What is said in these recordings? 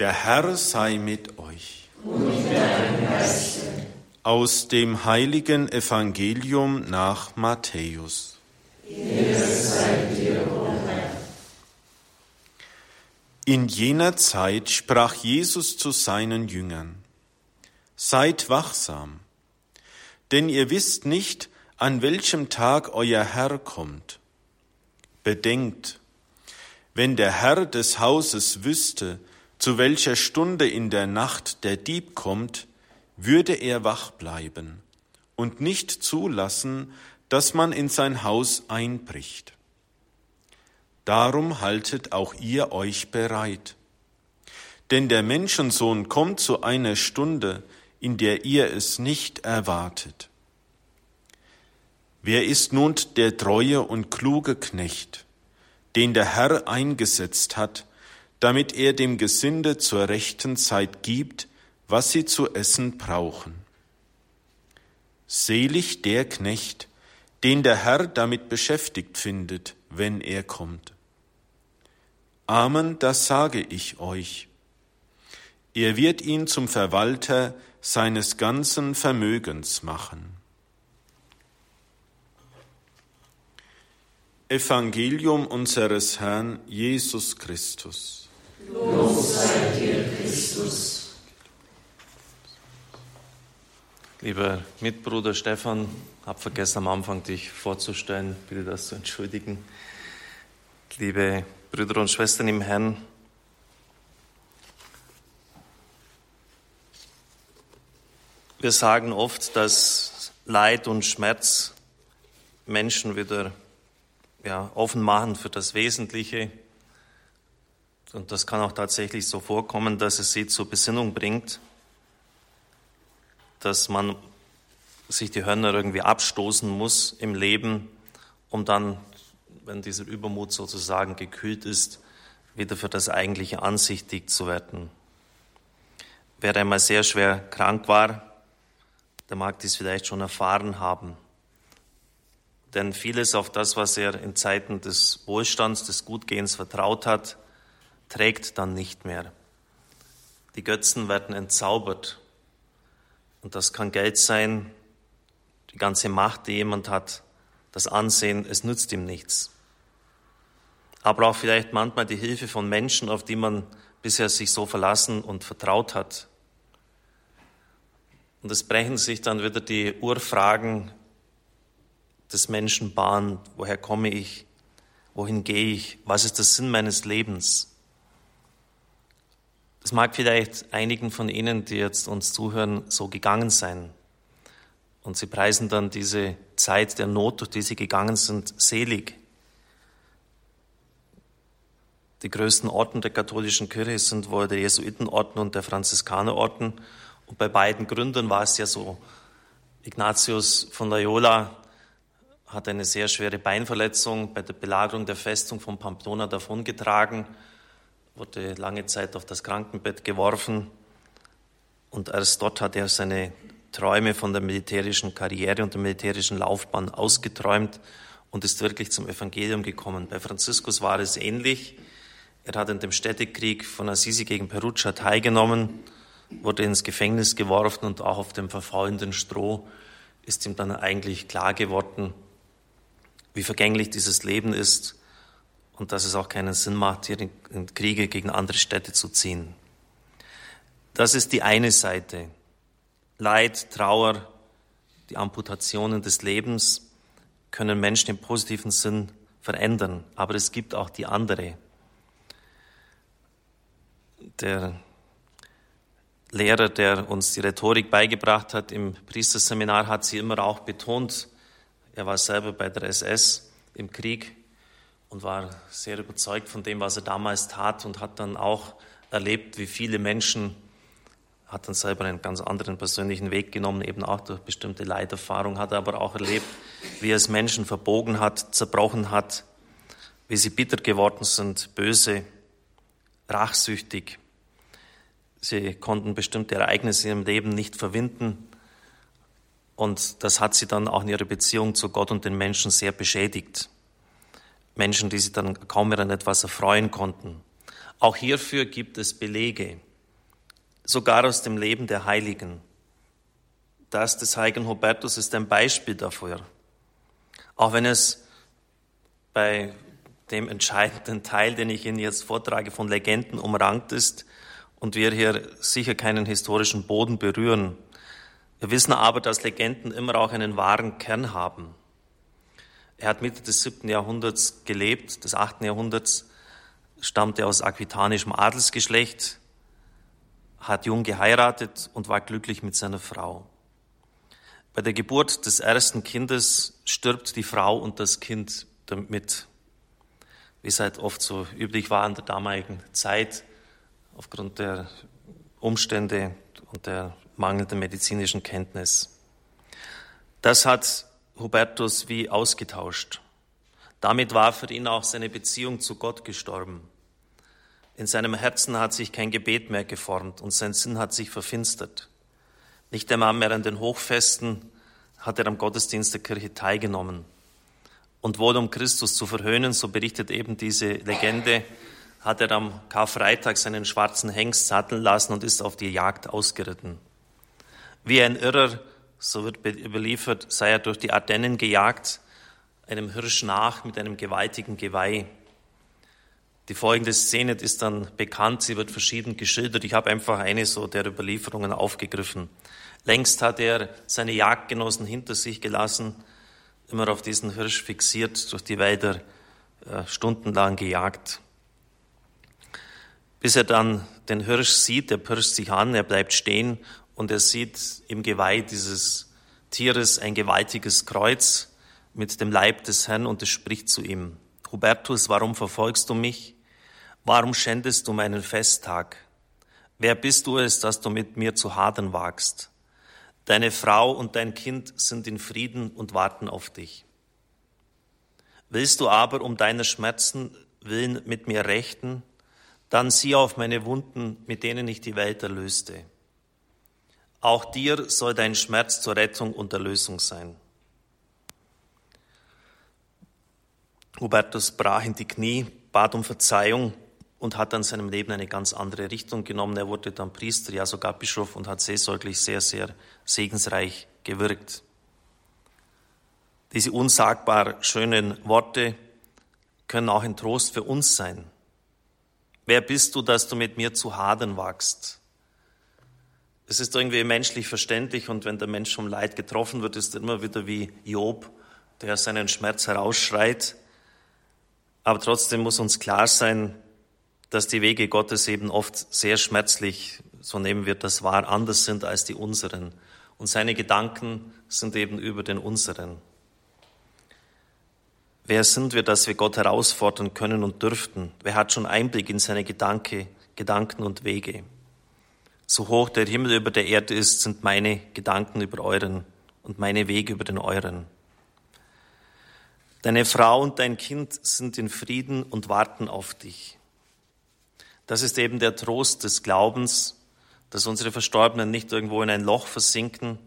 Der Herr sei mit euch. Und. Aus dem heiligen Evangelium nach Matthäus. In jener Zeit sprach Jesus zu seinen Jüngern, Seid wachsam, denn ihr wisst nicht, an welchem Tag euer Herr kommt. Bedenkt, wenn der Herr des Hauses wüsste, zu welcher Stunde in der Nacht der Dieb kommt, würde er wach bleiben und nicht zulassen, dass man in sein Haus einbricht. Darum haltet auch ihr euch bereit. Denn der Menschensohn kommt zu einer Stunde, in der ihr es nicht erwartet. Wer ist nun der treue und kluge Knecht, den der Herr eingesetzt hat, damit er dem Gesinde zur rechten Zeit gibt, was sie zu essen brauchen. Selig der Knecht, den der Herr damit beschäftigt findet, wenn er kommt. Amen, das sage ich euch. Er wird ihn zum Verwalter seines ganzen Vermögens machen. Evangelium unseres Herrn Jesus Christus. Lob sei dir, Christus. Lieber Mitbruder Stefan, habe vergessen am Anfang dich vorzustellen, bitte das zu entschuldigen. Liebe Brüder und Schwestern im Herrn, wir sagen oft, dass Leid und Schmerz Menschen wieder ja, offen machen für das Wesentliche, und das kann auch tatsächlich so vorkommen, dass es sie zur Besinnung bringt, dass man sich die Hörner irgendwie abstoßen muss im Leben, um dann, wenn dieser Übermut sozusagen gekühlt ist, wieder für das Eigentliche ansichtig zu werden. Wer einmal sehr schwer krank war, der mag dies vielleicht schon erfahren haben. Denn vieles auf das, was er in Zeiten des Wohlstands, des Gutgehens vertraut hat, trägt dann nicht mehr. Die Götzen werden entzaubert. Und das kann Geld sein, die ganze Macht, die jemand hat, das Ansehen, es nützt ihm nichts. Aber auch vielleicht manchmal die Hilfe von Menschen, auf die man bisher sich so verlassen und vertraut hat. Und es brechen sich dann wieder die Urfragen des Menschen Bahn. Woher komme ich? Wohin gehe ich? Was ist der Sinn meines Lebens? Das mag vielleicht einigen von Ihnen, die jetzt uns zuhören, so gegangen sein. Und sie preisen dann diese Zeit der Not, durch die sie gegangen sind, selig. Die größten Orten der katholischen Kirche sind wohl der Jesuitenorden und der Franziskanerorden. Und bei beiden Gründern war es ja so. Ignatius von Loyola hat eine sehr schwere Beinverletzung bei der Belagerung der Festung von Pamplona davongetragen wurde lange Zeit auf das Krankenbett geworfen und erst dort hat er seine Träume von der militärischen Karriere und der militärischen Laufbahn ausgeträumt und ist wirklich zum Evangelium gekommen. Bei Franziskus war es ähnlich. Er hat in dem Städtekrieg von Assisi gegen Perugia teilgenommen, wurde ins Gefängnis geworfen und auch auf dem verfaulenden Stroh ist ihm dann eigentlich klar geworden, wie vergänglich dieses Leben ist und dass es auch keinen Sinn macht, hier in Kriege gegen andere Städte zu ziehen. Das ist die eine Seite. Leid, Trauer, die Amputationen des Lebens können Menschen im positiven Sinn verändern, aber es gibt auch die andere. Der Lehrer, der uns die Rhetorik beigebracht hat im Priesterseminar, hat sie immer auch betont. Er war selber bei der SS im Krieg und war sehr überzeugt von dem, was er damals tat und hat dann auch erlebt, wie viele Menschen, hat dann selber einen ganz anderen persönlichen Weg genommen, eben auch durch bestimmte Leiterfahrung, hat aber auch erlebt, wie er es Menschen verbogen hat, zerbrochen hat, wie sie bitter geworden sind, böse, rachsüchtig. Sie konnten bestimmte Ereignisse in ihrem Leben nicht verwinden. Und das hat sie dann auch in ihrer Beziehung zu Gott und den Menschen sehr beschädigt. Menschen, die sich dann kaum mehr an etwas erfreuen konnten. Auch hierfür gibt es Belege. sogar aus dem Leben der Heiligen. Das des heiligen Hubertus ist ein Beispiel dafür. Auch wenn es bei dem entscheidenden Teil, den ich Ihnen jetzt vortrage, von Legenden umrankt ist und wir hier sicher keinen historischen Boden berühren. Wir wissen aber, dass Legenden immer auch einen wahren Kern haben. Er hat Mitte des siebten Jahrhunderts gelebt, des achten Jahrhunderts, stammte aus aquitanischem Adelsgeschlecht, hat jung geheiratet und war glücklich mit seiner Frau. Bei der Geburt des ersten Kindes stirbt die Frau und das Kind damit wie es halt oft so üblich war in der damaligen Zeit, aufgrund der Umstände und der mangelnden medizinischen Kenntnis. Das hat Hubertus wie ausgetauscht. Damit war für ihn auch seine Beziehung zu Gott gestorben. In seinem Herzen hat sich kein Gebet mehr geformt und sein Sinn hat sich verfinstert. Nicht einmal mehr an den Hochfesten hat er am Gottesdienst der Kirche teilgenommen. Und wohl um Christus zu verhöhnen, so berichtet eben diese Legende, hat er am Karfreitag seinen schwarzen Hengst satteln lassen und ist auf die Jagd ausgeritten. Wie ein Irrer, so wird überliefert, sei er durch die Ardennen gejagt, einem Hirsch nach mit einem gewaltigen Geweih. Die folgende Szene ist dann bekannt, sie wird verschieden geschildert. Ich habe einfach eine so der Überlieferungen aufgegriffen. Längst hat er seine Jagdgenossen hinter sich gelassen, immer auf diesen Hirsch fixiert, durch die Wälder äh, stundenlang gejagt. Bis er dann den Hirsch sieht, er pirscht sich an, er bleibt stehen und er sieht im Geweih dieses Tieres ein gewaltiges Kreuz mit dem Leib des Herrn und es spricht zu ihm. Hubertus, warum verfolgst du mich? Warum schändest du meinen Festtag? Wer bist du es, dass du mit mir zu hadern wagst? Deine Frau und dein Kind sind in Frieden und warten auf dich. Willst du aber um deiner Schmerzen willen mit mir rechten, dann sieh auf meine Wunden, mit denen ich die Welt erlöste. Auch dir soll dein Schmerz zur Rettung und Erlösung sein. Hubertus brach in die Knie, bat um Verzeihung und hat dann seinem Leben eine ganz andere Richtung genommen. Er wurde dann Priester, ja sogar Bischof und hat seelsorglich sehr, sehr segensreich gewirkt. Diese unsagbar schönen Worte können auch ein Trost für uns sein. Wer bist du, dass du mit mir zu hadern wagst? Es ist irgendwie menschlich verständlich und wenn der Mensch vom Leid getroffen wird, ist er immer wieder wie Job, der seinen Schmerz herausschreit. Aber trotzdem muss uns klar sein, dass die Wege Gottes eben oft sehr schmerzlich, so nehmen wir das wahr, anders sind als die unseren. Und seine Gedanken sind eben über den unseren. Wer sind wir, dass wir Gott herausfordern können und dürften? Wer hat schon Einblick in seine Gedanke, Gedanken und Wege? So hoch der Himmel über der Erde ist, sind meine Gedanken über euren und meine Wege über den euren. Deine Frau und dein Kind sind in Frieden und warten auf dich. Das ist eben der Trost des Glaubens, dass unsere Verstorbenen nicht irgendwo in ein Loch versinken,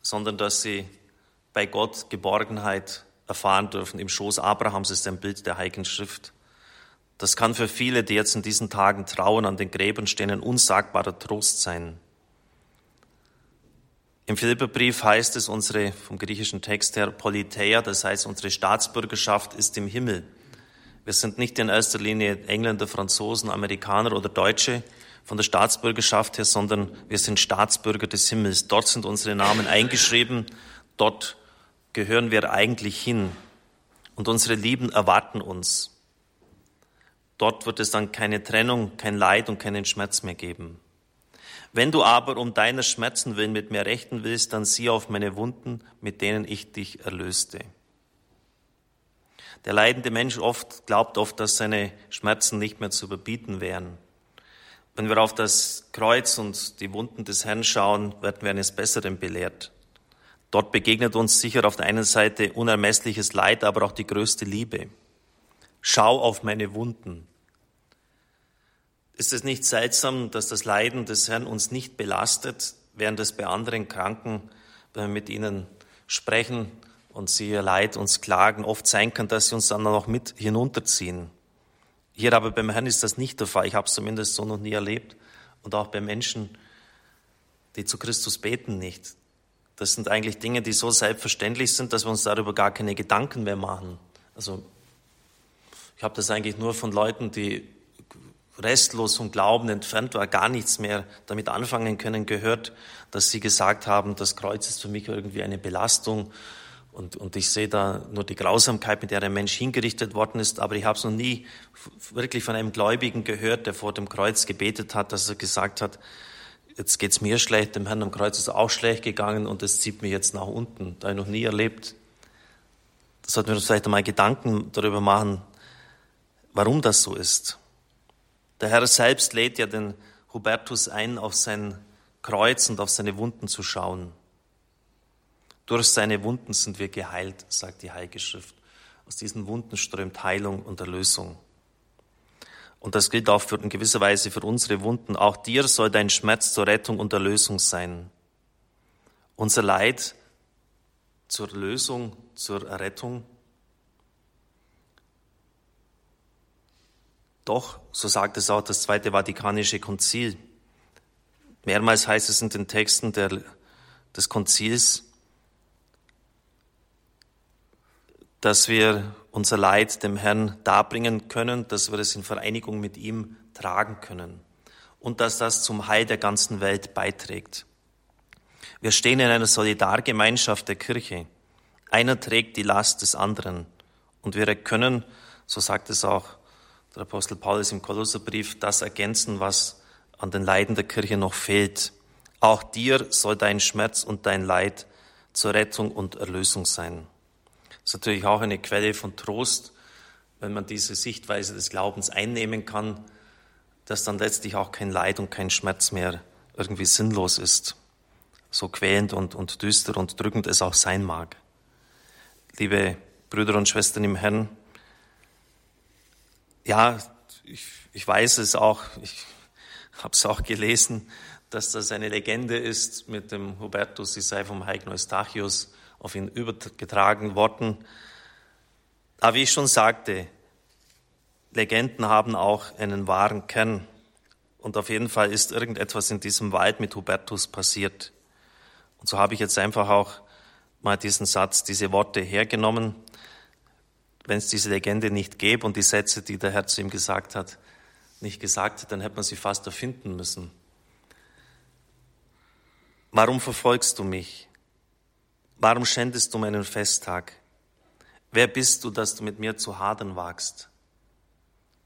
sondern dass sie bei Gott Geborgenheit erfahren dürfen. Im Schoß Abrahams ist ein Bild der Heiligen Schrift. Das kann für viele, die jetzt in diesen Tagen trauen, an den Gräbern stehen, ein unsagbarer Trost sein. Im Philipperbrief heißt es, unsere, vom griechischen Text her, Politeia, das heißt, unsere Staatsbürgerschaft ist im Himmel. Wir sind nicht in erster Linie Engländer, Franzosen, Amerikaner oder Deutsche von der Staatsbürgerschaft her, sondern wir sind Staatsbürger des Himmels. Dort sind unsere Namen eingeschrieben. Dort gehören wir eigentlich hin. Und unsere Lieben erwarten uns. Dort wird es dann keine Trennung, kein Leid und keinen Schmerz mehr geben. Wenn du aber um deiner Schmerzen willen mit mir rechten willst, dann sieh auf meine Wunden, mit denen ich dich erlöste. Der leidende Mensch oft glaubt oft, dass seine Schmerzen nicht mehr zu überbieten wären. Wenn wir auf das Kreuz und die Wunden des Herrn schauen, werden wir eines Besseren belehrt. Dort begegnet uns sicher auf der einen Seite unermessliches Leid, aber auch die größte Liebe. Schau auf meine Wunden. Ist es nicht seltsam, dass das Leiden des Herrn uns nicht belastet, während es bei anderen Kranken, wenn wir mit ihnen sprechen, und sie ihr Leid uns klagen, oft sein kann, dass sie uns dann noch mit hinunterziehen. Hier aber beim Herrn ist das nicht der Fall. Ich habe es zumindest so noch nie erlebt. und auch bei Menschen, die zu Christus beten, nicht. Das sind eigentlich Dinge, die so selbstverständlich sind, dass wir uns darüber gar keine Gedanken mehr machen. Also ich habe das eigentlich nur von Leuten, die restlos vom Glauben entfernt war, gar nichts mehr damit anfangen können, gehört, dass sie gesagt haben, das Kreuz ist für mich irgendwie eine Belastung und, und ich sehe da nur die Grausamkeit, mit der ein Mensch hingerichtet worden ist, aber ich habe es noch nie wirklich von einem Gläubigen gehört, der vor dem Kreuz gebetet hat, dass er gesagt hat, jetzt geht's mir schlecht, dem Herrn am Kreuz ist auch schlecht gegangen und es zieht mich jetzt nach unten. Da habe ich noch nie erlebt. Da sollten wir uns vielleicht einmal Gedanken darüber machen, warum das so ist. Der Herr selbst lädt ja den Hubertus ein, auf sein Kreuz und auf seine Wunden zu schauen. Durch seine Wunden sind wir geheilt, sagt die Heilige Schrift. Aus diesen Wunden strömt Heilung und Erlösung. Und das gilt auch für, in gewisser Weise für unsere Wunden. Auch dir soll dein Schmerz zur Rettung und Erlösung sein. Unser Leid zur Lösung, zur Errettung. Doch, so sagt es auch das Zweite Vatikanische Konzil. Mehrmals heißt es in den Texten der, des Konzils, dass wir unser Leid dem Herrn darbringen können, dass wir es in Vereinigung mit ihm tragen können und dass das zum Heil der ganzen Welt beiträgt. Wir stehen in einer Solidargemeinschaft der Kirche. Einer trägt die Last des anderen und wir können, so sagt es auch der Apostel Paulus im Kolosserbrief, das ergänzen, was an den Leiden der Kirche noch fehlt. Auch dir soll dein Schmerz und dein Leid zur Rettung und Erlösung sein. Das ist natürlich auch eine Quelle von Trost, wenn man diese Sichtweise des Glaubens einnehmen kann, dass dann letztlich auch kein Leid und kein Schmerz mehr irgendwie sinnlos ist, so quälend und, und düster und drückend es auch sein mag. Liebe Brüder und Schwestern im Herrn, ja, ich, ich weiß es auch, ich habe es auch gelesen, dass das eine Legende ist mit dem Hubertus, sie sei vom heiligen Eustachius auf ihn übergetragen worden. Aber wie ich schon sagte, Legenden haben auch einen wahren Kern. Und auf jeden Fall ist irgendetwas in diesem Wald mit Hubertus passiert. Und so habe ich jetzt einfach auch mal diesen Satz, diese Worte hergenommen. Wenn es diese Legende nicht gäbe und die Sätze, die der Herr zu ihm gesagt hat, nicht gesagt hat, dann hätte man sie fast erfinden müssen. Warum verfolgst du mich? Warum schändest du meinen Festtag? Wer bist du, dass du mit mir zu hadern wagst?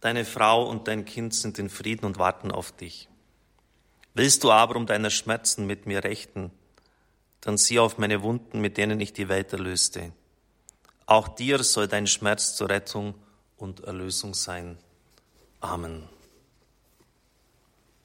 Deine Frau und dein Kind sind in Frieden und warten auf dich. Willst du aber um deiner Schmerzen mit mir rechten, dann sieh auf meine Wunden, mit denen ich die Welt erlöste. Auch dir soll dein Schmerz zur Rettung und Erlösung sein. Amen.